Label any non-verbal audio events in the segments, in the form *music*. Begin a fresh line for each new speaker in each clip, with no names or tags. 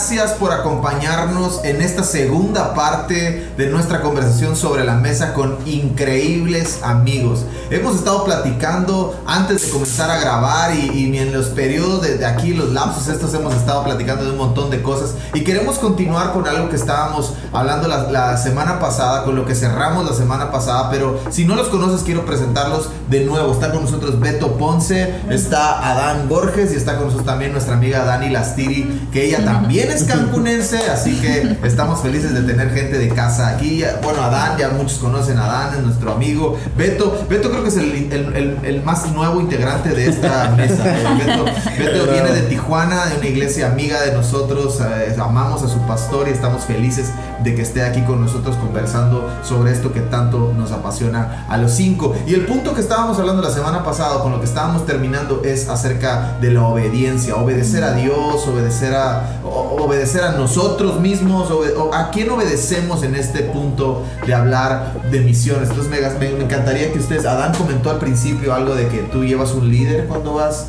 gracias por acompañarnos en esta segunda parte de nuestra conversación sobre la mesa con increíbles amigos. Hemos estado platicando antes de comenzar a grabar y, en los periodos de, aquí, los lapsos estos, hemos estado platicando de un montón de cosas y queremos continuar con algo que estábamos hablando la, la semana pasada, con lo que cerramos la semana pasada, pero si no los conoces quiero presentarlos de nuevo. Está con nosotros Beto Ponce, está Adán Borges y está con nosotros también nuestra amiga Dani Lastiri, que ella también es cancunense, así que estamos felices de tener gente de casa aquí. Bueno, Adán, ya muchos conocen a Adán, es nuestro amigo. Beto, Beto creo que es el, más nuevo integrante de esta mesa. Beto, Beto viene de Tijuana, de una iglesia amiga de nosotros, eh, amamos a su pastor y estamos felices de que esté aquí con nosotros conversando sobre esto que tanto nos apasiona a los cinco. Y el punto que estábamos hablando la semana pasada, con lo que estábamos terminando, es acerca de la obediencia, obedecer a Dios, obedecer a, obedecer a nosotros mismos, a quién obedecemos en este punto de hablar de misiones. Entonces me, me encantaría que ustedes, Adán comentó al principio algo de que tú llevas un líder cuando vas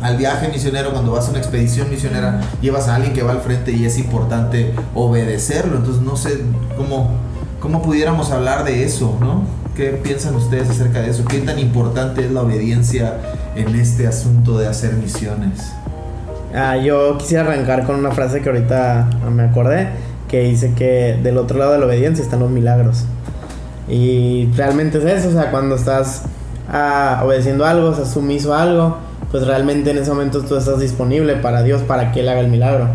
al viaje misionero, cuando vas a una expedición misionera, llevas a alguien que va al frente y es importante obedecerlo. Entonces no sé cómo, cómo pudiéramos hablar de eso, ¿no? ¿Qué piensan ustedes acerca de eso? ¿Qué tan importante es la obediencia en este asunto de hacer misiones?
Ah, yo quisiera arrancar con una frase que ahorita me acordé, que dice que del otro lado de la obediencia están los milagros. Y realmente es eso, o sea, cuando estás ah, obedeciendo algo, estás sumiso a algo, pues realmente en ese momento tú estás disponible para Dios para que Él haga el milagro.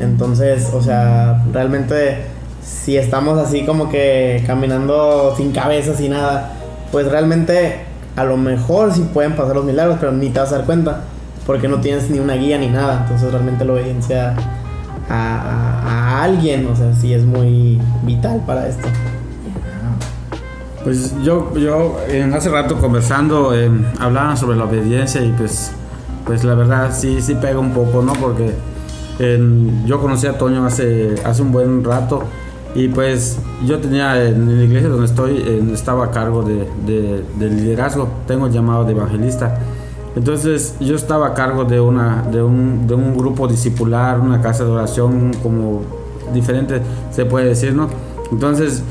Entonces, o sea, realmente si estamos así como que caminando sin cabeza, sin nada, pues realmente a lo mejor sí pueden pasar los milagros, pero ni te vas a dar cuenta, porque no tienes ni una guía ni nada. Entonces realmente la obediencia a, alguien, o sea, sí es muy vital para esto.
Pues yo, yo en hace rato conversando eh, hablaban sobre la obediencia y pues, pues la verdad sí, sí pega un poco, ¿no? Porque yo conocí a Toño hace, hace un buen rato y pues yo tenía en la iglesia donde estoy, estaba a cargo de, de, liderazgo, tengo llamado de evangelista. Entonces yo estaba a cargo de, una, de, un, de un grupo discipular, una casa de oración como diferente se puede decir, ¿no? Entonces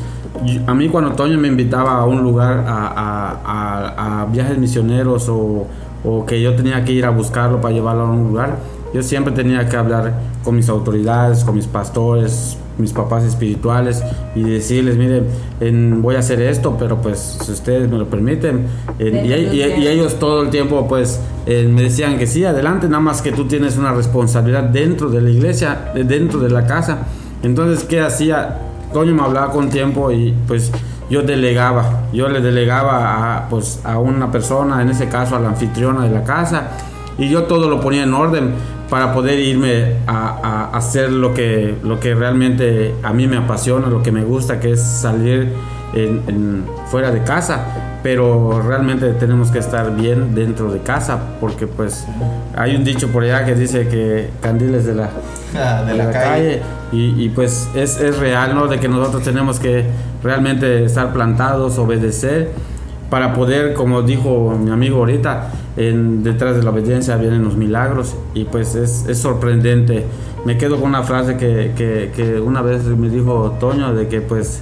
a mí cuando Toño me invitaba a un lugar, a, viajes misioneros o, que yo tenía que ir a buscarlo para llevarlo a un lugar, yo siempre tenía que hablar con mis autoridades, con mis pastores, mis papás espirituales y decirles, miren, voy a hacer esto, pero pues si ustedes me lo permiten. y, ellos todo el tiempo pues me decían que sí, adelante, nada más que tú tienes una responsabilidad dentro de la iglesia, dentro de la casa. Entonces, ¿qué hacía? Toño me hablaba con tiempo y pues yo delegaba, yo le delegaba a, pues, a una persona, en ese caso a la anfitriona de la casa, y yo todo lo ponía en orden para poder irme a, hacer lo que, lo que realmente a mí me apasiona, lo que me gusta, que es salir fuera de casa, pero realmente tenemos que estar bien dentro de casa, porque pues hay un dicho por allá que dice que candiles de la, ah, de, la, calle y, pues es, es, real, ¿no? De que nosotros tenemos que realmente estar plantados, obedecer, para poder, como dijo mi amigo ahorita, en, detrás de la obediencia vienen los milagros y pues es, es sorprendente. Me quedo con una frase que, que, que, una vez me dijo Toño de que pues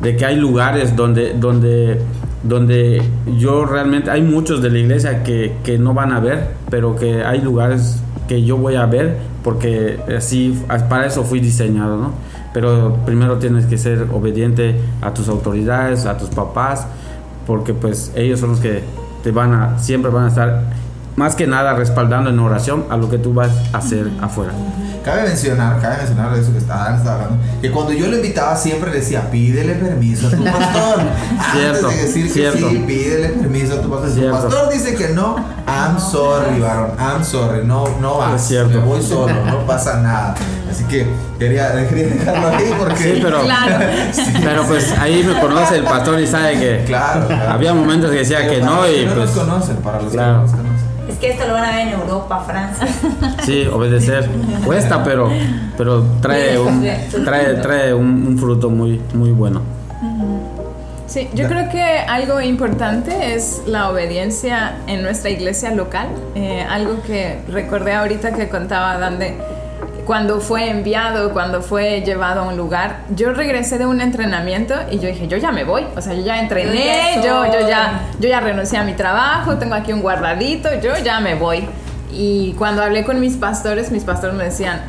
de que hay lugares donde, donde, donde yo realmente, hay muchos de la iglesia que, que no van a ver, pero que hay lugares que yo voy a ver porque así para eso fui diseñado, ¿no? Pero primero tienes que ser obediente a tus autoridades, a tus papás, porque pues ellos son los que te van a siempre van a estar más que nada respaldando en oración a lo que tú vas a hacer afuera.
Cabe mencionar, cabe mencionar eso que está, hablando, que cuando yo lo invitaba siempre decía, pídele permiso a tu *laughs* pastor.
cierto,
Antes de decir
que
sí, pídele permiso a tu pastor. Si tu pastor dice que no, I'm sorry, varón, I'm sorry, no, no vas.
Es cierto.
Me voy solo, no pasa nada. Así que *laughs* quería, dejarlo ahí porque...
Sí, pero, *laughs* pero pues ahí me conoce el pastor y sabe que
claro,
había momentos que decía que no y
no
pues...
Nos conocen, para los claro. que no nos conocen
que esto lo van a ver en Europa, Francia. *laughs*
Sí, obedecer. Cuesta, pero, pero trae un, trae, trae un, fruto muy, muy bueno.
Sí, yo creo que algo importante es la obediencia en nuestra iglesia local. Eh, algo que recordé ahorita que contaba Dan cuando fue enviado, cuando fue llevado a un lugar, yo regresé de un entrenamiento y yo dije, yo ya me voy, o sea, yo ya entrené,
Yo
yo, ya, yo ya renuncié a mi trabajo, tengo aquí un guardadito, yo ya me voy. Y cuando hablé con mis pastores, mis pastores me decían,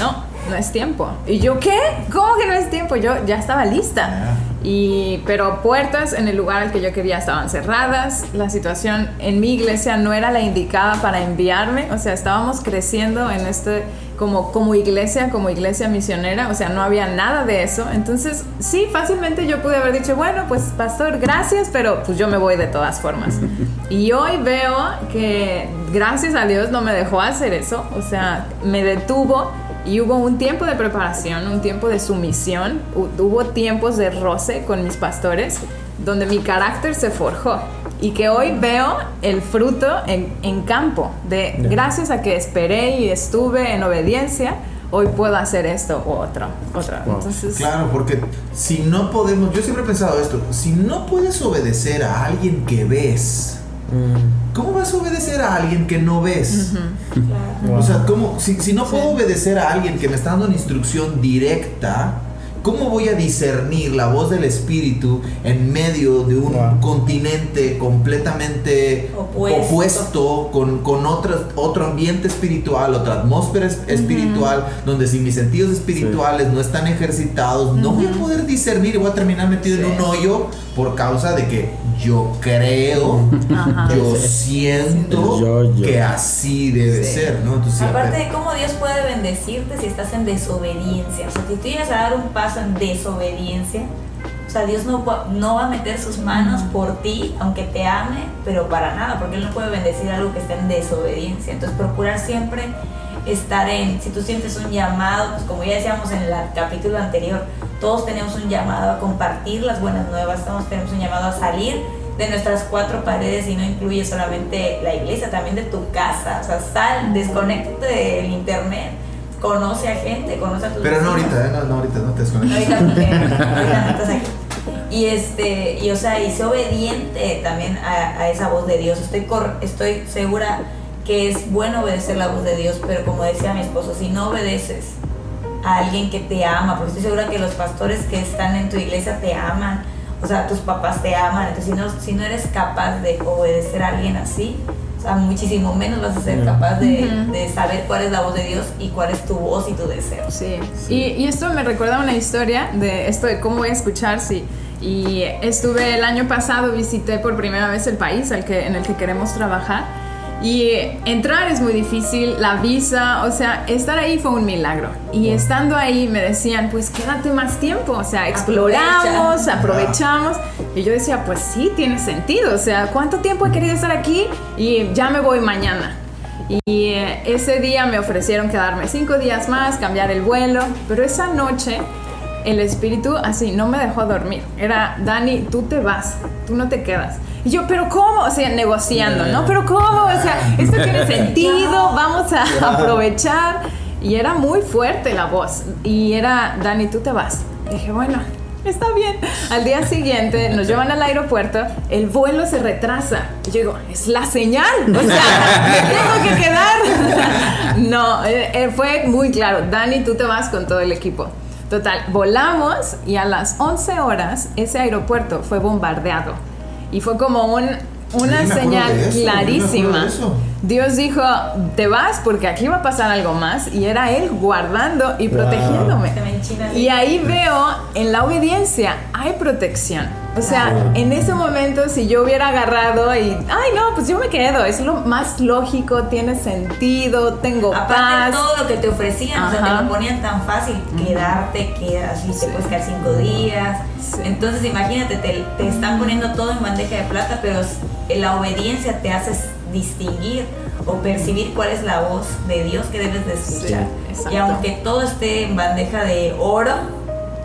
no, no es tiempo. Y yo, ¿qué? ¿Cómo que no es tiempo? Yo ya estaba lista. Y, pero puertas en el lugar al que yo quería estaban cerradas, la situación en mi iglesia no era la indicada para enviarme, o sea, estábamos creciendo en este, como, como iglesia, como iglesia misionera, o sea, no había nada de eso, entonces sí, fácilmente yo pude haber dicho, bueno, pues pastor, gracias, pero pues yo me voy de todas formas. *laughs* Y hoy veo que gracias a Dios no me dejó hacer eso, o sea, me detuvo y hubo un tiempo de preparación, un tiempo de sumisión, hu- hubo tiempos de roce con mis pastores, donde mi carácter se forjó. Y que hoy veo el fruto en, en campo, de gracias a que esperé y estuve en obediencia, hoy puedo hacer esto u otro. otro. Entonces,
Claro, porque si no podemos, yo siempre he pensado esto, si no puedes obedecer a alguien que ves,
Mm,
¿cómo vas a obedecer a alguien que no ves?
Claro.
O sea, ¿cómo, si, si no puedo obedecer a alguien que me está dando una instrucción directa, ¿cómo voy a discernir la voz del Espíritu en medio de un
Wow.
continente completamente
Opuesto.
opuesto, con, con otro, otro ambiente espiritual, otra atmósfera es- espiritual, donde si mis sentidos espirituales no están ejercitados, no voy a poder discernir y voy a terminar metido en un hoyo por causa de que yo creo,
Ajá.
yo
Sí.
siento
Yo, yo.
que así debe
Sí.
ser, ¿no? Entonces,
Aparte de cómo Dios puede bendecirte si estás en desobediencia. O sea, si tú llegas a dar un paso en desobediencia, o sea, Dios no, va- no va a meter sus manos por ti, aunque te ame, pero para nada, porque Él no puede bendecir algo que está en desobediencia. Entonces, procurar siempre estar en, si tú sientes un llamado, pues como ya decíamos en el capítulo anterior, todos tenemos un llamado a compartir las buenas nuevas, todos tenemos un llamado a salir de nuestras cuatro paredes y no incluye solamente la iglesia, también de tu casa, o sea, sal, desconéctate del internet, conoce a gente, conoce a tus
Pero no ahorita, ¿eh? no, no ahorita, no te desconectes.
Ahorita porque ahorita no estás aquí. *laughs* Y este, y o sea, y sé obediente también a, a esa voz de Dios. Estoy cor- estoy segura que es bueno obedecer la voz de Dios, pero como decía mi esposo, si no obedeces a alguien que te ama, porque estoy segura que los pastores que están en tu iglesia te aman, o sea, tus papás te aman, entonces si no, si no eres capaz de obedecer a alguien así, o sea, muchísimo menos vas a ser capaz de, de saber cuál es la voz de Dios y cuál es tu voz y tu deseo.
Sí, Y, y esto me recuerda a una historia de esto de cómo voy a escuchar si y estuve el año pasado visité por primera vez el país al que en el que queremos trabajar y entrar es muy difícil, la visa, o sea, estar ahí fue un milagro. Y estando ahí me decían, pues quédate más tiempo, o sea, exploramos,
Aprovecha.
aprovechamos. Y yo decía, pues sí, tiene sentido, o sea, ¿cuánto tiempo he querido estar aquí? Y ya me voy mañana. Y eh, ese día me ofrecieron quedarme cinco días más, cambiar el vuelo, pero esa noche el espíritu así no me dejó dormir. Era, Dani, tú te vas, tú no te quedas. Y yo, pero ¿cómo? O sea, negociando, ¿no? Pero ¿cómo? O sea, esto *laughs* tiene sentido, vamos a aprovechar. Y era muy fuerte la voz. Y era, Dani, tú te vas. Y dije, bueno, está bien. Al día siguiente nos llevan al aeropuerto, el vuelo se retrasa. Y yo digo, es la señal. O sea, me tengo que quedar. *laughs* No, eh, eh, fue muy claro. Dani, tú te vas con todo el equipo. Total, volamos y a las 11 horas ese aeropuerto fue bombardeado. Y fue como un, una señal clarísima. Dios dijo, te vas porque aquí va a pasar algo más. Y era Él guardando y
Wow.
protegiéndome. Y ahí veo en la obediencia hay protección. O sea, en ese momento si yo hubiera agarrado y, ay no, pues yo me quedo, es lo más lógico, tiene sentido, tengo
Aparte
paz.
todo lo que te ofrecían, o sea, te lo ponían tan fácil, quedarte, quedas, y te puedes quedar cinco días.
Sí.
Entonces imagínate, te, te están poniendo todo en bandeja de plata, pero la obediencia te hace distinguir o percibir cuál es la voz de Dios que debes de escuchar.
Sí,
y aunque todo esté en bandeja de oro,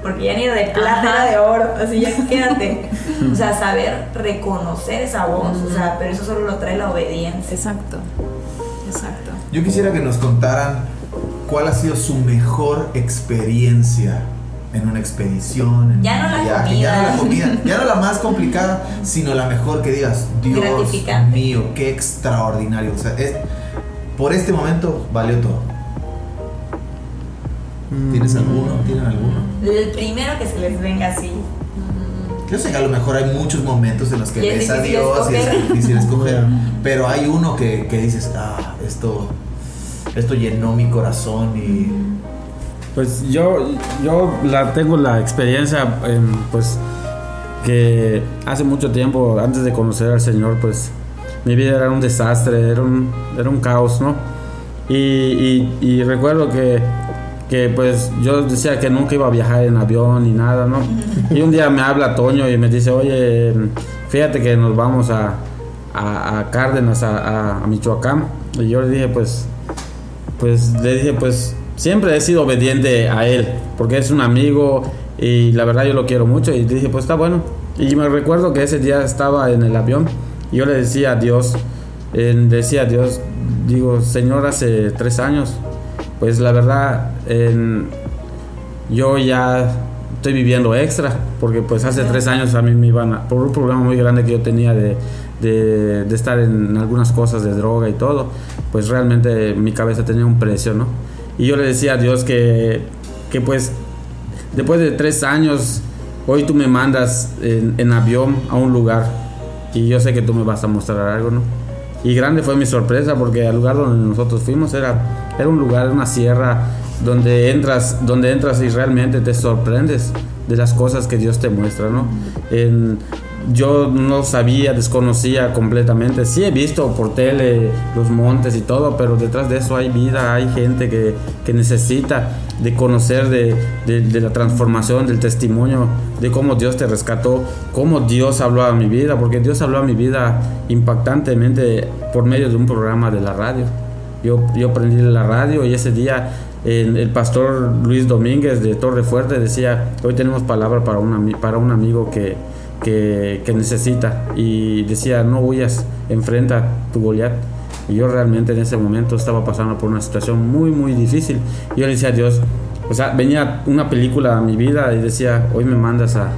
porque ya ni era de plata,
Ajá.
era de oro, así ya *laughs* quédate. o sea, saber reconocer esa voz, o sea, pero eso solo lo trae la obediencia.
Exacto, exacto.
Yo quisiera que nos contaran cuál ha sido su mejor experiencia en una expedición, en
Ya
un
no la
viaje, ya no la
comida.
comida, ya no la más complicada, sino la mejor que digas, Dios mío, qué extraordinario. O sea, es- por este momento valió todo. ¿Tienes alguno? ¿Tienen alguno?
El primero que se les venga así.
Yo sé que a lo mejor hay muchos momentos en los que ves a Dios y es
escoger. *laughs*
difícil escoger, pero hay uno que, que dices, ah, esto, esto llenó mi corazón y...
Pues yo, yo la, tengo la experiencia, pues, que hace mucho tiempo, antes de conocer al Señor, pues, mi vida era un desastre, era un, era un caos, ¿no? Y, recuerdo que, que, pues, yo decía que nunca iba a viajar en avión ni nada, ¿no? Y un día me habla Toño y me dice, oye, fíjate que nos vamos a, a, a Cárdenas, a- a Michoacán. Y yo le dije, pues, pues le dije, pues siempre he sido obediente a él, porque es un amigo y la verdad yo lo quiero mucho y dije, pues está bueno. Y me recuerdo que ese día estaba en el avión y yo le decía a Dios, eh, decía a Dios, digo, Señor, hace tres años, pues la verdad, yo ya estoy viviendo extra, porque pues hace tres años a mí me iban a, por un problema muy grande que yo tenía de, de, de estar en algunas cosas de droga y todo, pues realmente mi cabeza tenía un precio, ¿no? Y yo le decía a Dios que, que pues después de tres años, hoy tú me mandas en, avión a un lugar y yo sé que tú me vas a mostrar algo, ¿no? Y grande fue mi sorpresa porque el lugar donde nosotros fuimos era, era un lugar, una sierra donde entras, donde entras y realmente te sorprendes de las cosas que Dios te muestra, ¿no? Yo no sabía, desconocía completamente. Sí he visto por tele los montes y todo, pero detrás de eso hay vida, hay gente que, que necesita de conocer de, de- la transformación, del testimonio, de cómo Dios te rescató, cómo Dios habló a mi vida, porque Dios habló a mi vida impactantemente por medio de un programa de la radio. Yo, yo aprendí la radio y ese día el, pastor Luis Domínguez de Torre Fuerte decía, hoy tenemos palabra para un, para un amigo que, que, que necesita. Y decía, no huyas, enfrenta tu Goliat. Y yo realmente en ese momento estaba pasando por una situación muy, muy difícil. Y yo le decía a Dios, o sea, venía una película a mi vida y decía, hoy me mandas a,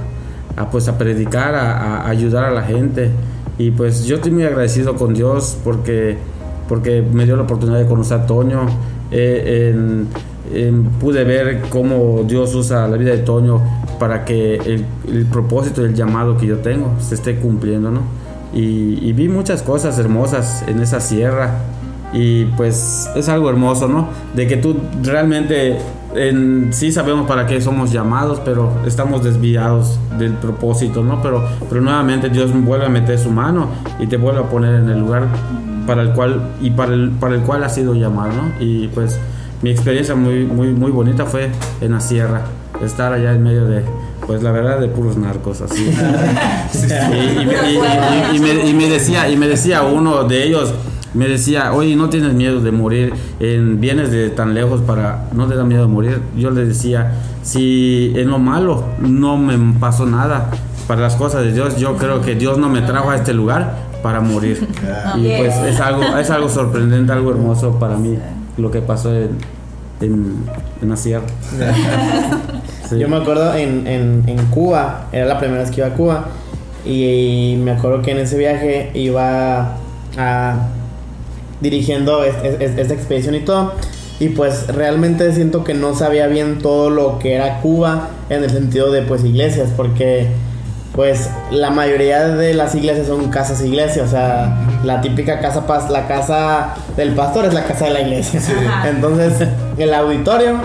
a, pues a predicar, a, a ayudar a la gente. Y pues yo estoy muy agradecido con Dios porque, porque me dio la oportunidad de conocer a Toño. Eh, en- en- pude ver cómo Dios usa la vida de Toño para que el, el propósito y el llamado que yo tengo se esté cumpliendo, ¿no? Y, y vi muchas cosas hermosas en esa sierra y pues es algo hermoso, ¿no? De que tú realmente en, sí sabemos para qué somos llamados, pero estamos desviados del propósito, ¿no? Pero, pero nuevamente Dios vuelve a meter su mano y te vuelve a poner en el lugar para el cual y para el, para el cual has sido llamado, ¿no? Y pues mi experiencia muy, muy, muy bonita fue en la sierra, estar allá en medio de, pues la verdad, de puros narcos, así. y, me decía, y me decía uno de ellos, me decía, oye, ¿no tienes miedo de morir? En, vienes de tan lejos para, ¿no te da miedo de morir? Yo le decía, si en lo malo no me pasó nada, para las cosas de Dios, yo creo que Dios no me trajo a este lugar para morir. *laughs* Y pues es algo, es algo sorprendente, algo hermoso para mí, lo que pasó en, en, en la sierra. *laughs* Sí.
Yo me acuerdo en, en, en Cuba, era la primera vez que iba a Cuba, y, me acuerdo que en ese viaje iba a, dirigiendo es- esta expedición y todo, y pues realmente siento que no sabía bien todo lo que era Cuba en el sentido de pues iglesias, porque pues la mayoría de las iglesias son casas iglesias, o sea, la típica casa la casa del pastor es la casa de la iglesia. *laughs* Entonces, el auditorio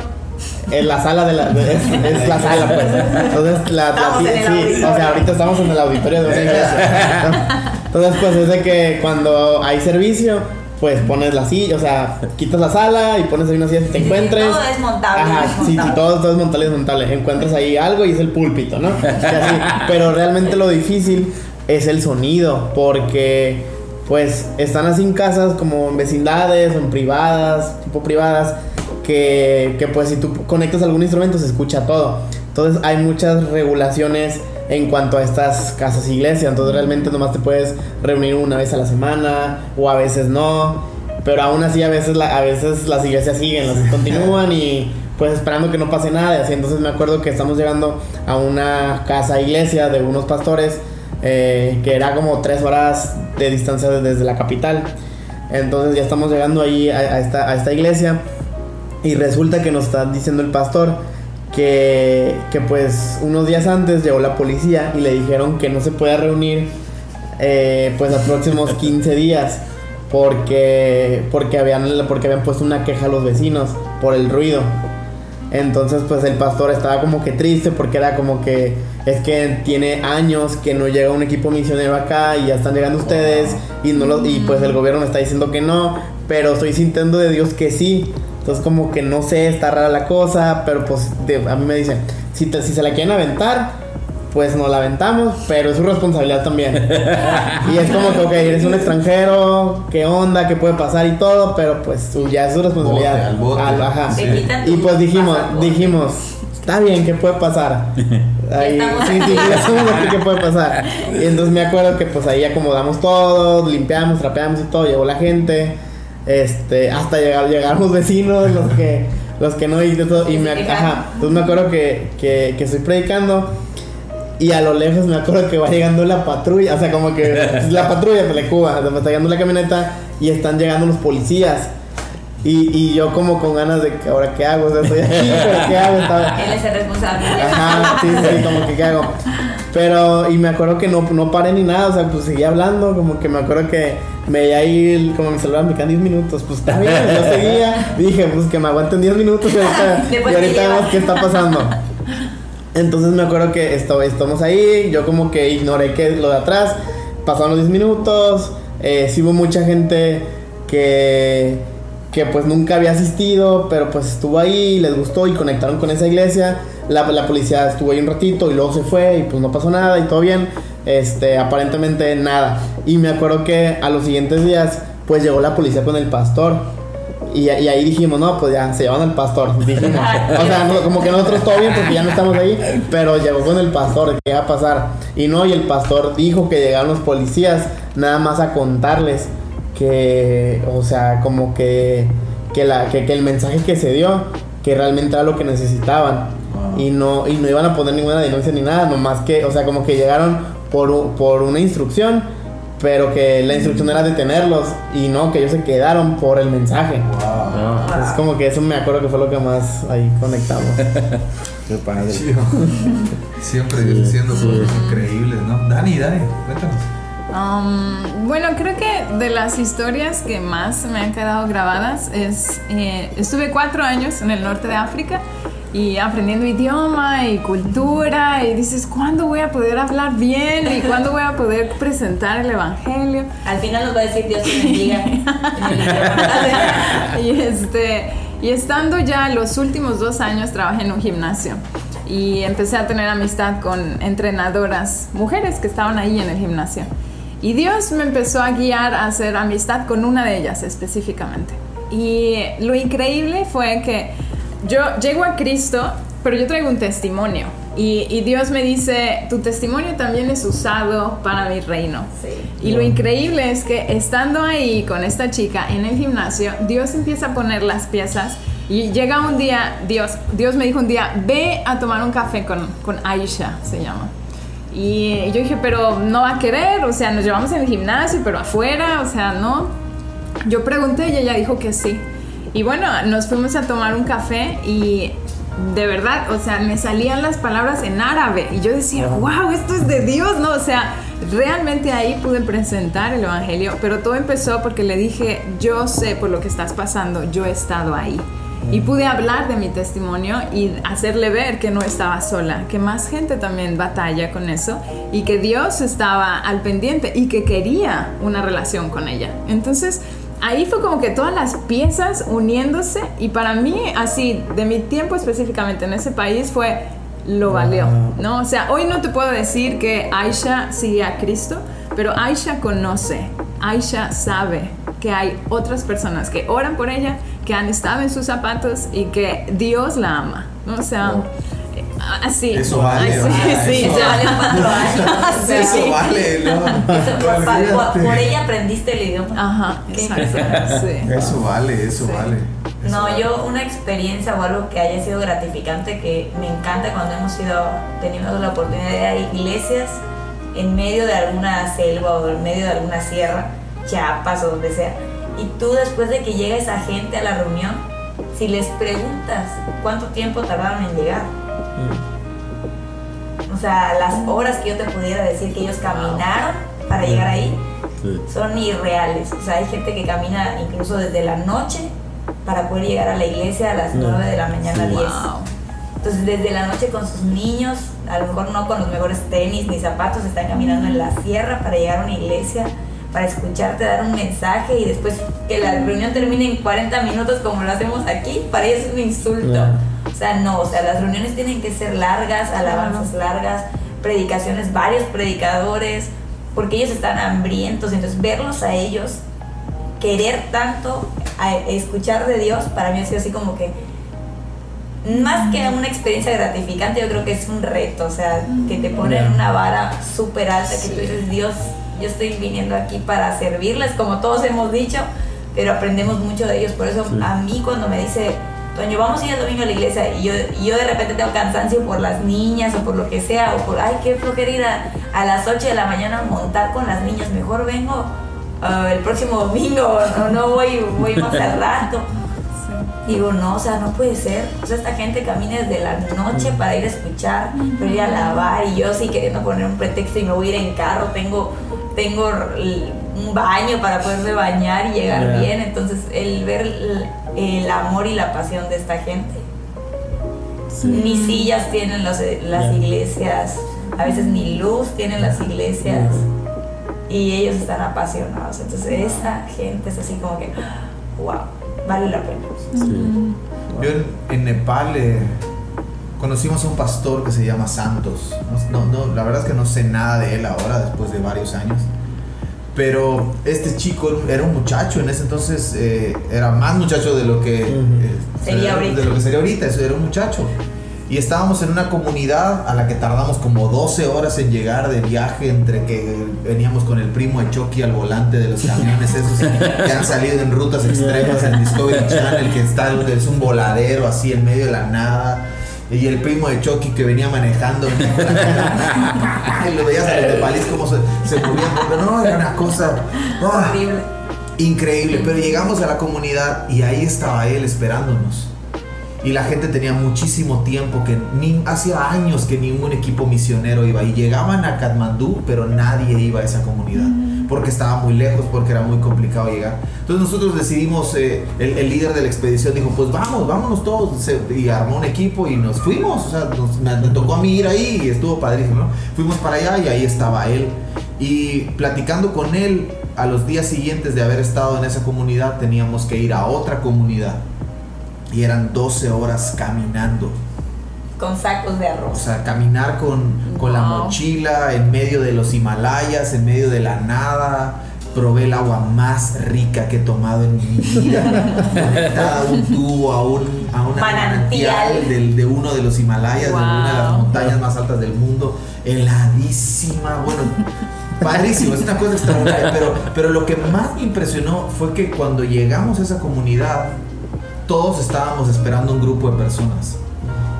es la sala de la es, es la sala pues. Entonces, la, la- sí, o sea, ahorita estamos en el auditorio de una iglesia. *laughs* Entonces, pues es de que cuando hay servicio, pues pones la silla, o sea, quitas la sala y pones ahí una silla si te
sí,
encuentres.
todo es montable,
Ajá,
es
sí, sí, todo, todo es montable, es montable. Encuentras ahí algo y es el púlpito, ¿no? Así. Pero realmente lo difícil es el sonido, porque pues están así en casas como en vecindades o en privadas, tipo privadas, que, que pues si tú conectas algún instrumento se escucha todo. Entonces hay muchas regulaciones en cuanto a estas casas iglesias. Entonces realmente nomás te puedes reunir una vez a la semana o a veces no. Pero aún así a veces, la- a veces las iglesias siguen, las continúan y *laughs* pues esperando que no pase nada. así. Entonces me acuerdo que estamos llegando a una casa iglesia de unos pastores eh, que era como tres horas de distancia de- desde la capital. Entonces ya estamos llegando ahí a, a esta, a esta iglesia Y resulta que nos está diciendo el pastor que, que pues unos días antes llegó la policía y le dijeron que no se puede reunir eh, pues los próximos *laughs* 15 días porque, porque, habían, porque habían puesto una queja a los vecinos por el ruido. Entonces pues el pastor estaba como que triste porque era como que es que tiene años que no llega un equipo misionero acá y ya están llegando ustedes y no y pues el gobierno me está diciendo que no, pero estoy sintiendo de Dios que sí. Entonces como que no sé, está rara la cosa, pero pues a mí me dicen, si, si se la quieren aventar, pues nos la aventamos, pero es su responsabilidad también. *laughs* y es como que, ok, eres un extranjero, qué onda, qué puede pasar y todo, pero pues ya es su responsabilidad. ajá. Y pues dijimos, dijimos, está bien, ¿qué puede pasar? *laughs* Ahí, sí, sí, ya qué puede pasar. Y entonces me acuerdo que pues ahí acomodamos todo, limpiamos, trapeamos y todo, llegó la gente, este, hasta llegar, llegaron los vecinos, los que, los que no y todo, y me, ajá, entonces me acuerdo que, que, que estoy predicando y a lo lejos me acuerdo que va llegando la patrulla, o sea, como que *laughs* la patrulla de Cuba, está llegando la camioneta y están llegando los policías. Y, y yo como con ganas de que ahora qué hago, o sea, estoy aquí, *laughs* pero qué hago.
Estaba... *laughs* Él es el responsable.
Ajá, sí, sí, como que qué hago. Pero, y me acuerdo que no, no paré ni nada, o sea, pues seguía hablando, como que me acuerdo que me veía ahí, como me saludaban, me quedan 10 minutos, pues está bien, yo seguía, dije, pues que me aguanten 10 minutos y ahorita, *laughs* y ahorita vemos qué está pasando. Entonces me acuerdo que estamos ahí, yo como que ignoré que lo de atrás, pasaron los 10 minutos, eh, sí hubo mucha gente que, que pues nunca había asistido, pero pues estuvo ahí, les gustó y conectaron con esa iglesia. La, policía estuvo ahí un ratito y luego se fue y pues no pasó nada y todo bien. Este, aparentemente nada. Y me acuerdo que a los siguientes días pues llegó la policía con el pastor y, ahí dijimos, no, pues ya se llevan al pastor. *laughs* O sea, como que nosotros todo bien porque ya no estamos ahí, pero llegó con el pastor, ¿qué iba a pasar? Y no, y el pastor dijo que llegaron los policías nada más a contarles que, o sea, como que, que, la, que, el mensaje que se dio, que realmente era lo que necesitaban. Y no, y no iban a poner ninguna denuncia ni nada, nomás que, o sea, como que llegaron por, por una instrucción pero que la instrucción era detenerlos y no, que ellos se quedaron por el mensaje. Es como que eso me acuerdo que fue lo que más ahí conectamos. *laughs*
Qué padre. *laughs*
Siempre Dios haciendo cosas increíbles, ¿no? Dani, Dani, cuéntanos.
Um, bueno, creo que de las historias que más me han quedado grabadas es, eh, estuve cuatro años en el norte de África y aprendiendo idioma y cultura y dices, ¿cuándo voy a poder hablar bien? ¿Y cuándo voy a poder presentar el Evangelio?
Al final nos va a decir Dios te bendiga. *laughs*
y, este, y estando ya los últimos dos años trabajé en un gimnasio y empecé a tener amistad con entrenadoras, mujeres que estaban ahí en el gimnasio. Y Dios me empezó a guiar a hacer amistad con una de ellas específicamente. Y lo increíble fue que yo llego a Cristo, pero yo traigo un testimonio. Y, Dios me dice, tu testimonio también es usado para mi reino. Y lo increíble es que estando ahí con esta chica en el gimnasio, Dios empieza a poner las piezas. Y llega un día, Dios, Dios me dijo un día, ve a tomar un café con, con Aisha, se llama. Y yo dije, pero no va a querer, o sea, nos llevamos en el gimnasio, pero afuera, o sea, no. Yo pregunté y ella dijo que sí. Y bueno, nos fuimos a tomar un café y de verdad, o sea, me salían las palabras en árabe y yo decía, wow, esto es de Dios, ¿no? O sea, realmente ahí pude presentar el Evangelio, pero todo empezó porque le dije, yo sé por lo que estás pasando, yo he estado ahí. Y pude hablar de mi testimonio y hacerle ver que no estaba sola, que más gente también batalla con eso y que Dios estaba al pendiente y que quería una relación con ella. Entonces, ahí fue como que todas las piezas uniéndose y para mí, así, de mi tiempo específicamente en ese país fue lo valió, ¿no? O sea, hoy no te puedo decir que Aisha sigue a Cristo, pero Aisha conoce, Aisha sabe que hay otras personas que oran por ella, que han estado en sus zapatos y que Dios la ama, ¿no? O sea, Así.
Eso vale.
sí, sí, eso vale cuatro años.
eso vale,
¿no? por, ella aprendiste el idioma.
Ajá, exacto.
Eso vale, eso vale.
no, yo una experiencia o algo que haya sido gratificante que me encanta cuando hemos ido, tenido la oportunidad de ir a iglesias en medio de alguna selva o en medio de alguna sierra, Chiapas o donde sea, y tú después de que llega esa gente a la reunión, si les preguntas cuánto tiempo tardaron en llegar, o sea, las horas que yo te pudiera decir que ellos caminaron para llegar ahí
Sí.
son irreales. O sea, hay gente que camina incluso desde la noche para poder llegar a la iglesia a las
No.
9 de la mañana, 10.
Wow.
Entonces, desde la noche con sus niños, a lo mejor no con los mejores tenis ni zapatos, están caminando en la sierra para llegar a una iglesia, para escucharte dar un mensaje y después que la reunión termine en 40 minutos como lo hacemos aquí, para ellos es un insulto. O sea, no, o sea, las reuniones tienen que ser largas, alabanzas largas, predicaciones, varios predicadores, porque ellos están hambrientos, entonces verlos a ellos, querer tanto a escuchar de Dios, para mí ha sido así como que más que una experiencia gratificante, yo creo que es un reto, o sea, que te ponen una vara súper alta, que tú dices, Dios, yo estoy viniendo aquí para servirles, como todos hemos dicho, pero aprendemos mucho de ellos, por eso
Sí.
a mí cuando me dice, Toño, vamos a ir el domingo a la iglesia, y yo, y yo de repente tengo cansancio por las niñas o por lo que sea, o por, ay, qué flojera ir a, a las 8 de la mañana a montar con las niñas, mejor vengo ah, el próximo domingo, o no voy, voy más al rato. Digo, no, o sea, no puede ser. O sea, esta gente camina desde la noche para ir a escuchar, para ir a lavar, y yo sí queriendo poner un pretexto y me voy a ir en carro, tengo, tengo un baño para poderme bañar y llegar bien. Entonces, el ver el, el amor y la pasión de esta gente. Ni sillas tienen las, las
Ya.
iglesias, a veces ni luz tienen las iglesias, y ellos están apasionados. Entonces, esa gente es así como que, wow, vale la pena.
Sí.
Yo en, en Nepal eh, conocimos a un pastor que se llama Santos. No, no, la verdad es que no sé nada de él ahora, después de varios años. Pero este chico era un muchacho, en ese entonces eh, era más muchacho de lo que
Ujú.
eh,
Sería ahorita.
de lo que sería ahorita, eso era un muchacho. Y estábamos en una comunidad a la que tardamos como 12 horas en llegar de viaje entre que veníamos con el primo de Chucky al volante de los camiones esos que han salido en rutas extremas en Discovery Channel que está es un voladero así en medio de la nada y el primo de Chucky que venía manejando. *laughs* Y lo veías en el país como se, se movían pero no era una cosa
Horrible.
Increíble, pero llegamos a la comunidad y ahí estaba él esperándonos. Y la gente tenía muchísimo tiempo que ni hacía años que ningún equipo misionero iba. Y llegaban a Katmandú, pero nadie iba a esa comunidad porque estaba muy lejos, porque era muy complicado llegar. Entonces nosotros decidimos, eh, el, el líder de la expedición dijo, pues vamos, vámonos todos, Se- y armó un equipo y nos fuimos, o sea, nos- me, me tocó a mí ir ahí y estuvo padrísimo, ¿no? Fuimos para allá y ahí estaba él. Y platicando con él, a los días siguientes de haber estado en esa comunidad, teníamos que ir a otra comunidad. Y eran 12 horas caminando.
Con sacos de
O
arroz.
sea, caminar con, con la
Wow.
mochila en medio de los Himalayas, en medio de la nada. Probé el agua más rica que he tomado en mi vida. *laughs* Conectada a un tubo, a un a una
Manantial.
del- de uno de los Himalayas, de una de las
Wow.
montañas más altas del mundo. Heladísima. Bueno, padrísimo, es una cosa extraordinaria. Pero, pero lo que más me impresionó fue que cuando llegamos a esa comunidad, todos estábamos esperando un grupo de personas.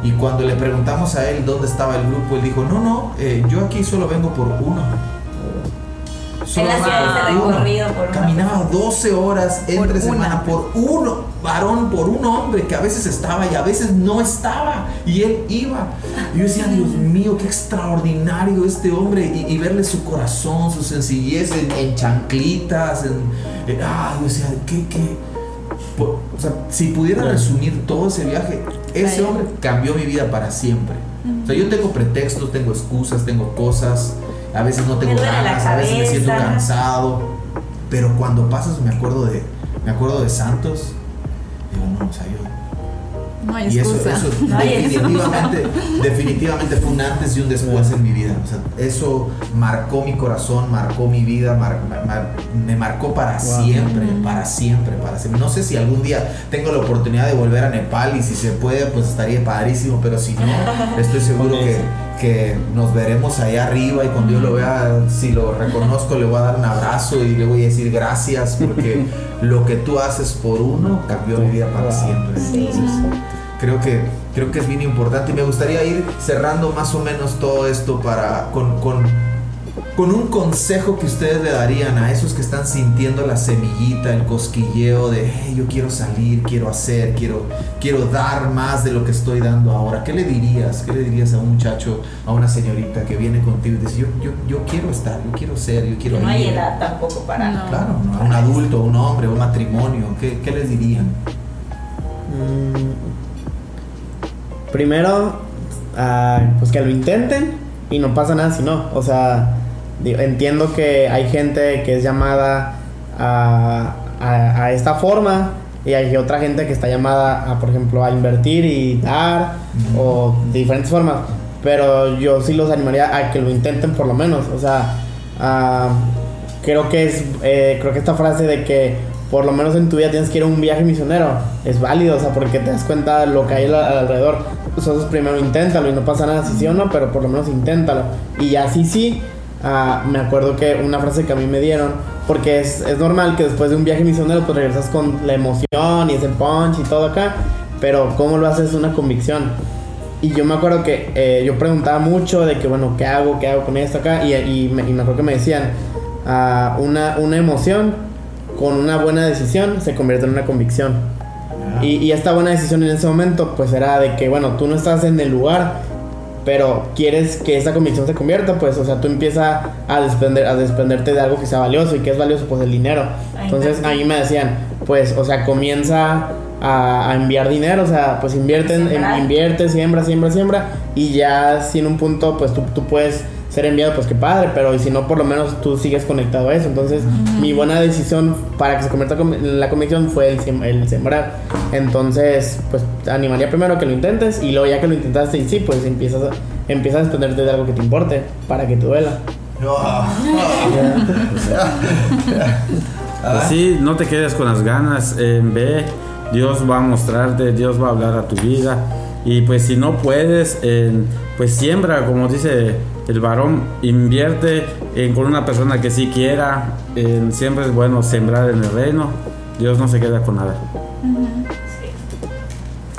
Y cuando le preguntamos a él dónde estaba el grupo, él dijo, no, no, eh, yo aquí solo vengo por uno. Solo
ese
por uno".
recorrido por
Caminaba 12 horas entre
Por
semana
una.
por uno, varón, por un hombre que a veces estaba y a veces no estaba. Y él iba. Y yo decía, Dios mío, qué extraordinario este hombre. Y, y verle su corazón, su sencillez en, en chanclitas. En, en- ah, yo decía, qué, qué. O sea, si pudiera resumir todo ese viaje, ese hombre cambió mi vida para siempre. O sea, yo tengo pretextos, tengo excusas, tengo cosas, a veces no tengo ganas, a veces me siento cansado, pero cuando pasas me acuerdo de me acuerdo de Santos. Digo, no, o sea, yo
No hay
y eso,
excusa.
eso
No hay
definitivamente, definitivamente fue un antes y un después en mi vida. O sea, eso marcó mi corazón, marcó mi vida, mar- mar- me marcó para
Wow.
siempre, para siempre, para siempre. No sé si algún día tengo la oportunidad de volver a Nepal y si se puede, pues estaría padrísimo, pero si no, *laughs* estoy seguro que, nos veremos allá arriba y cuando yo lo vea, si lo reconozco, le voy a dar un abrazo y le voy a decir gracias porque *laughs* lo que tú haces por uno cambió mi vida para siempre.
Sí.
Entonces, creo que creo que es bien importante y me gustaría ir cerrando más o menos todo esto para con, con con un consejo que ustedes le darían a esos que están sintiendo la semillita, el cosquilleo de "Hey, yo quiero salir, quiero hacer, quiero, quiero dar más de lo que estoy dando ahora. ¿Qué le dirías? ¿Qué le dirías a un muchacho, a una señorita que viene contigo y dice, yo, yo, yo quiero estar, yo quiero ser, yo quiero
no hay
ir"?
edad tampoco para.
No.
Claro, ¿no? a un adulto, a un hombre, a un matrimonio, ¿qué, qué les dirían?
Mm, Primero, ah, pues que lo intenten y no pasa nada si no. O sea, digo, entiendo que hay gente que es llamada a, a- a esta forma y hay otra gente que está llamada a, por ejemplo, a invertir y dar o de diferentes formas. Pero yo sí los animaría a que lo intenten por lo menos. O sea, ah, creo que es eh, creo que esta frase de que por lo menos en tu vida tienes que ir a un viaje misionero es válido, o sea, porque te das cuenta de lo que hay al- alrededor. Entonces primero inténtalo y no pasa nada si sí o no, pero por lo menos inténtalo. Y ya sí, sí, ah, me acuerdo que una frase que a mí me dieron, porque es, es normal que después de un viaje misionero pues regresas con la emoción y ese punch y todo acá, pero ¿cómo lo haces? Una convicción. Y yo me acuerdo que eh, yo preguntaba mucho de que, bueno, ¿qué hago? ¿Qué hago con esto acá? Y, y me, y me acuerdo que me decían, ah, una, una emoción con una buena decisión se convierte en una convicción. Y, y esta buena decisión en ese momento, pues era de que, bueno, tú no estás en el lugar, pero quieres que esa convicción se convierta, pues, o sea, tú empiezas a, desprender, a desprenderte de algo que sea valioso. ¿Y que es valioso? Pues el dinero. Entonces a mí me decían, pues, o sea, comienza a, a enviar dinero, o sea, pues invierte, en- invierte, siembra, siembra, siembra. Y ya si en un punto, pues tú, tú puedes ser enviado, pues qué padre, pero y si no, por lo menos tú sigues conectado a eso. Entonces, mi buena decisión para que se convierta con- en la convicción fue el, sem- el sembrar. Entonces, pues animaría primero que lo intentes y luego ya que lo intentaste y sí, pues empiezas a, empiezas a desprenderte de algo que te importe para que te duela.
Ah, *laughs*
Pues sí, no te quedes con las ganas, eh, ve, Dios va a mostrarte, Dios va a hablar a tu vida. Y pues si no puedes, eh, pues siembra, como dice el varón, invierte en- con una persona que sí quiera. eh, siempre es bueno sembrar en el reino. Dios no se queda con nada.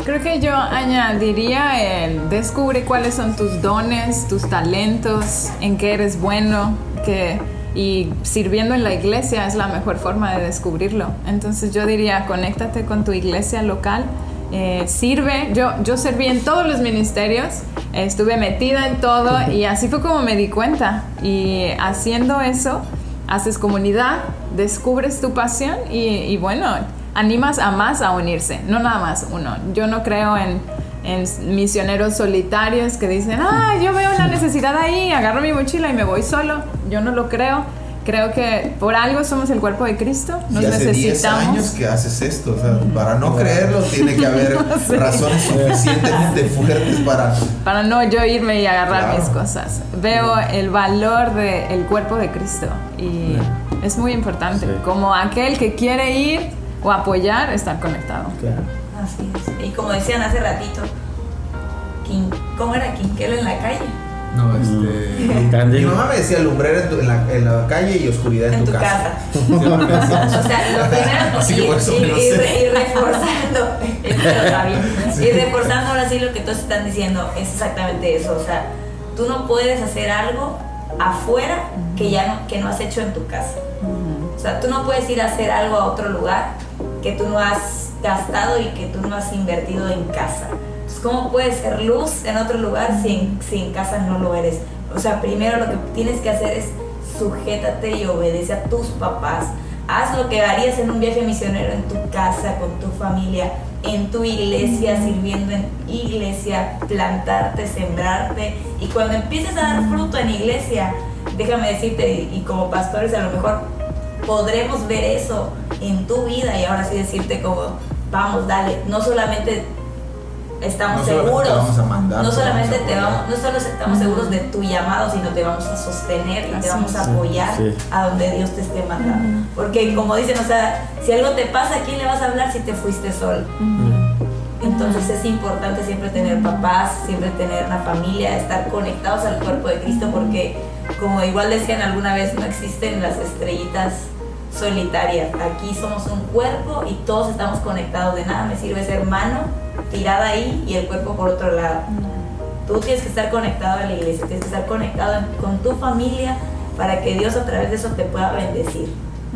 Creo que yo añadiría el descubre cuáles son tus dones, tus talentos, en qué eres bueno, que y sirviendo en la iglesia es la mejor forma de descubrirlo. Entonces yo diría, conéctate con tu iglesia local, eh, sirve. Yo, yo serví en todos los ministerios, estuve metida en todo y así fue como me di cuenta. Y haciendo eso, haces comunidad, descubres tu pasión y, y bueno, animas a más a unirse, no nada más uno. Yo no creo en, en misioneros solitarios que dicen, ah, yo veo una necesidad ahí, agarro mi mochila y me voy solo. Yo no lo creo. Creo que por algo somos el cuerpo de Cristo, nos
y hace 10
necesitamos.
años que haces esto, o sea, para no creerlo tiene que *laughs* haber
Sí.
razones suficientemente fuertes para...
para no yo irme y agarrar
Claro.
mis cosas. Veo el valor del cuerpo de Cristo y es muy importante.
Sí.
Como aquel que quiere ir o apoyar, estar conectado.
Claro.
Así es. Y como decían hace ratito, ¿cómo era quinquelo en la calle?
No, este...
Mm,
Mi
candil.
mamá me decía lumbrera en, tu- en la, en la calle y oscuridad en,
En tu
casa. *laughs*
O sea, lo primero *laughs*
Así que por eso
y,
me lo
y- y
sé.
re- y reforzando, *laughs* y reforzando ahora sí lo que todos están diciendo es exactamente eso. O sea, tú no puedes hacer algo afuera que ya no, que no has hecho en tu casa. O sea, tú no puedes ir a hacer algo a otro lugar que tú no has gastado y que tú no has invertido en casa. ¿Cómo puedes ser luz en otro lugar si en, si en casa no lo eres? O sea, primero lo que tienes que hacer es sujétate y obedece a tus papás. Haz lo que harías en un viaje misionero en tu casa, con tu familia, en tu iglesia, sirviendo en iglesia, plantarte, sembrarte. Y cuando empieces a dar fruto en iglesia, déjame decirte, y y como pastores a lo mejor podremos ver eso en tu vida y ahora sí decirte como, vamos, dale, no solamente estamos
No
seguros,
te vamos a mandar,
no
te
solamente
vamos a
te vamos, no solo estamos seguros de tu llamado, sino te vamos a sostener y te vamos a apoyar
Sí.
a donde Dios te esté mandando. Porque como dicen, o sea, si algo te pasa, ¿a quién le vas a hablar si te fuiste solo? Entonces es importante siempre tener papás, siempre tener una familia, estar conectados al cuerpo de Cristo, porque como igual decían alguna vez, no existen las estrellitas solitarias. Aquí somos un cuerpo y todos estamos conectados. De nada me sirve ser mano tirada ahí y el cuerpo por otro lado. Tú tienes que estar conectado a la iglesia, tienes que estar conectado con tu familia para que Dios a través de eso te pueda bendecir.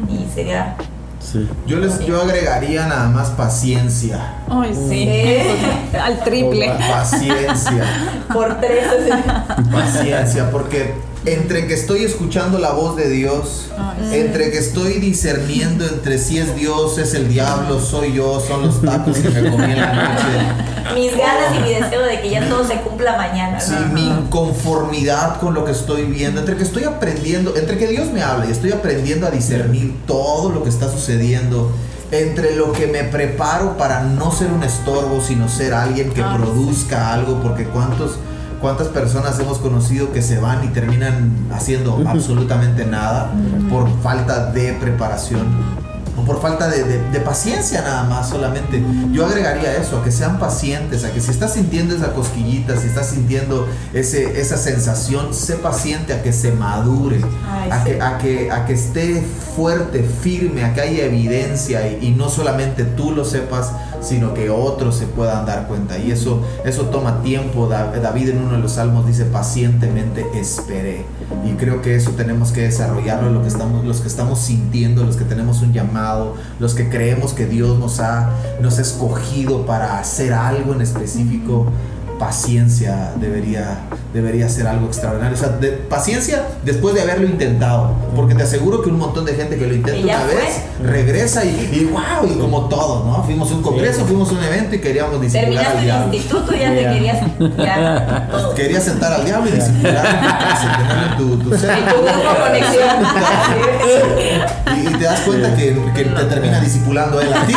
Y sería
Sí.
Yo, les, yo agregaría nada más paciencia.
Ay, sí.
Sí. *laughs*
Al triple.
Paciencia.
por tres. así.
Paciencia, porque entre que estoy escuchando la voz de Dios,
Ay,
entre que estoy discerniendo entre si es Dios, es el diablo, soy yo, son los tacos que me comí en la noche. *laughs*
Mis ganas y mi deseo de que ya todo se cumpla mañana.
Sí,
¿no?
mi inconformidad con lo que estoy viendo, entre que estoy aprendiendo, entre que Dios me habla y estoy aprendiendo a discernir todo lo que está sucediendo, entre lo que me preparo para no ser un estorbo, sino ser alguien que
Ah,
produzca algo, porque cuántos cuántas personas hemos conocido que se van y terminan haciendo absolutamente nada por falta de preparación o por falta de, de- de paciencia nada más solamente. Yo agregaría eso, a que sean pacientes, a que si estás sintiendo esa cosquillita, si estás sintiendo ese, esa sensación, sé paciente a que se madure,
Ay,
a,
sí.
que, a, que, a que esté fuerte, firme, a que haya evidencia y, y no solamente tú lo sepas, sino que otros se puedan dar cuenta. Y eso, eso toma tiempo. Da- David en uno de los salmos dice, pacientemente esperé. Y creo que eso tenemos que desarrollarlo, lo que estamos, los que estamos sintiendo, los que tenemos un llamado, los que creemos que Dios nos ha, nos ha escogido para hacer algo en específico. Paciencia debería, debería ser algo extraordinario. O sea, de- paciencia después de haberlo intentado. Porque te aseguro que un montón de gente que lo intenta una
fue.
vez regresa y, y wow, y como todo, ¿no? Fuimos a un congreso, fuimos a un evento y queríamos disipular al
Terminaste el
diablo.
instituto y ya te
Ya.
querías. Ya, todo.
Querías sentar al diablo y disipular en tu casa, tenerlo en tu, tu
Y tu conexión.
Y, y te das cuenta que, que te termina disipulando él a ti.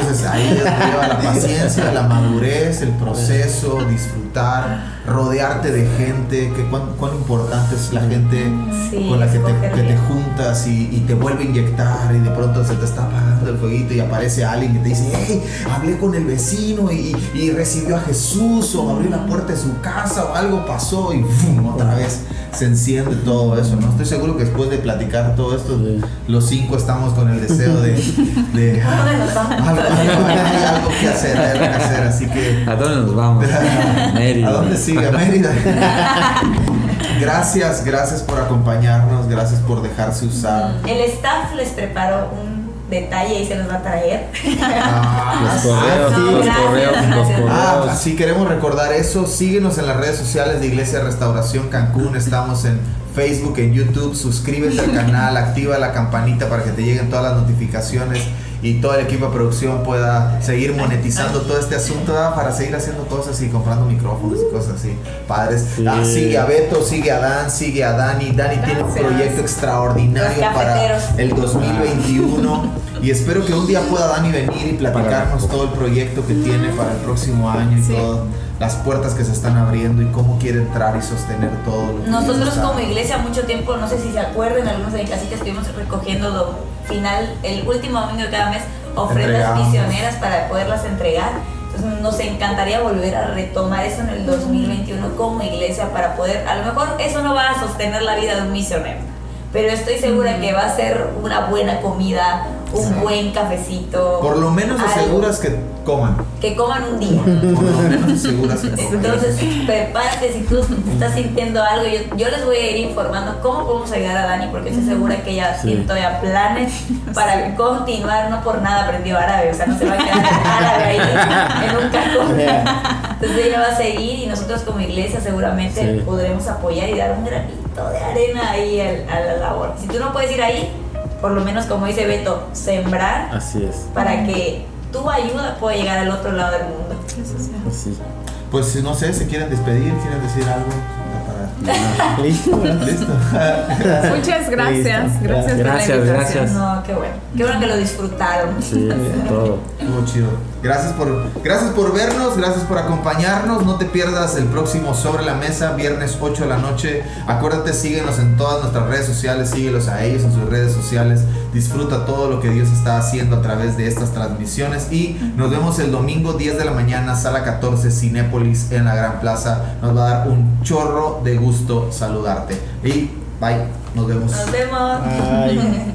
Entonces ahí donde lleva la paciencia, la madurez, el proceso, disfrutar, rodearte de gente, que cuán, cuán importante es la gente
Sí,
con la que te, que te juntas y, y te vuelve a inyectar y de pronto se te está apagando el fueguito y aparece alguien que te dice, hey, hablé con el vecino y, y recibió a Jesús o abrió la puerta de su casa o algo pasó y ¡fum! otra vez se enciende todo eso, ¿no? Estoy seguro que después de platicar todo esto,
Sí.
los cinco estamos con el deseo de... de
¿A dónde nos vamos?
algo, algo- que hacer, algo que hacer, así que...
¿A dónde nos vamos? *laughs* Mérida.
¿A dónde sigue? A Mérida. *laughs* Gracias, gracias por acompañarnos, gracias por dejarse usar.
El staff les preparó un detalle y se los va a traer.
Ah,
Los correos, los
gracias,
correos, los.
Ah,
correos.
sí, queremos recordar eso. Síguenos en las redes sociales de Iglesia Restauración Cancún. Estamos en Facebook, en YouTube. Suscríbete al *laughs* canal, activa la campanita para que te lleguen todas las notificaciones y todo el equipo de producción pueda seguir monetizando todo este asunto ¿verdad? para seguir haciendo cosas y comprando micrófonos y cosas así. Padres,
Sí.
Ah, sigue a Beto, sigue a Dan, sigue a Dani. Dani tiene un proyecto extraordinario para el 2021 y espero que un día pueda Dani venir y platicarnos todo el proyecto que tiene para el próximo año y
Sí.
todo, las puertas que se están abriendo y cómo quiere entrar y sostener todo lo que
Nosotros
está-
como iglesia mucho tiempo, no sé si se acuerdan, algunos de mi casita estuvimos recogiendo lo final, el último domingo de cada mes, ofrendas
Entregamos.
misioneras para poderlas entregar. Entonces nos encantaría volver a retomar eso en el 2021 como iglesia para poder, a lo mejor eso no va a sostener la vida de un misionero, pero estoy segura que va a ser una buena comida, un
Sí.
buen cafecito.
por lo menos
algo,
aseguras que coman
Que coman un día.
por lo menos *laughs* aseguras que coman
Entonces, prepárate si tú estás sintiendo algo. Yo, yo les voy a ir informando cómo podemos ayudar a Dani, porque estoy segura que ella
Sí.
tiene todavía planes *laughs* para continuar. No por nada aprendió árabe, o sea, no se va a quedar árabe ahí en un cajón. *laughs* Entonces, ella va a seguir y nosotros, como iglesia, seguramente
Sí.
podremos apoyar y dar un granito de arena ahí al- a la labor. Si tú no puedes ir ahí, por lo menos, como dice Beto, sembrar
Así es.
para que tu ayuda pueda llegar al otro lado del mundo.
Así.
pues no sé si quieren despedir quieren decir algo
Listo.
listo
Muchas gracias.
Listo.
Gracias, por la
Gracias,
invitación.
gracias.
No, qué bueno. Qué bueno que lo disfrutaron.
Sí, todo.
Estuvo chido. Gracias por, gracias por vernos, gracias por acompañarnos. No te pierdas el próximo Sobre la Mesa, viernes 8 de la noche. Acuérdate, síguenos en todas nuestras redes sociales, síguelos a ellos en sus redes sociales. Disfruta todo lo que Dios está haciendo a través de estas transmisiones. Y nos vemos el domingo 10 de la mañana, sala 14, Cinépolis en la Gran Plaza. Nos va a dar un chorro de gusto saludarte. Y bye, nos vemos.
Nos vemos.
Ay.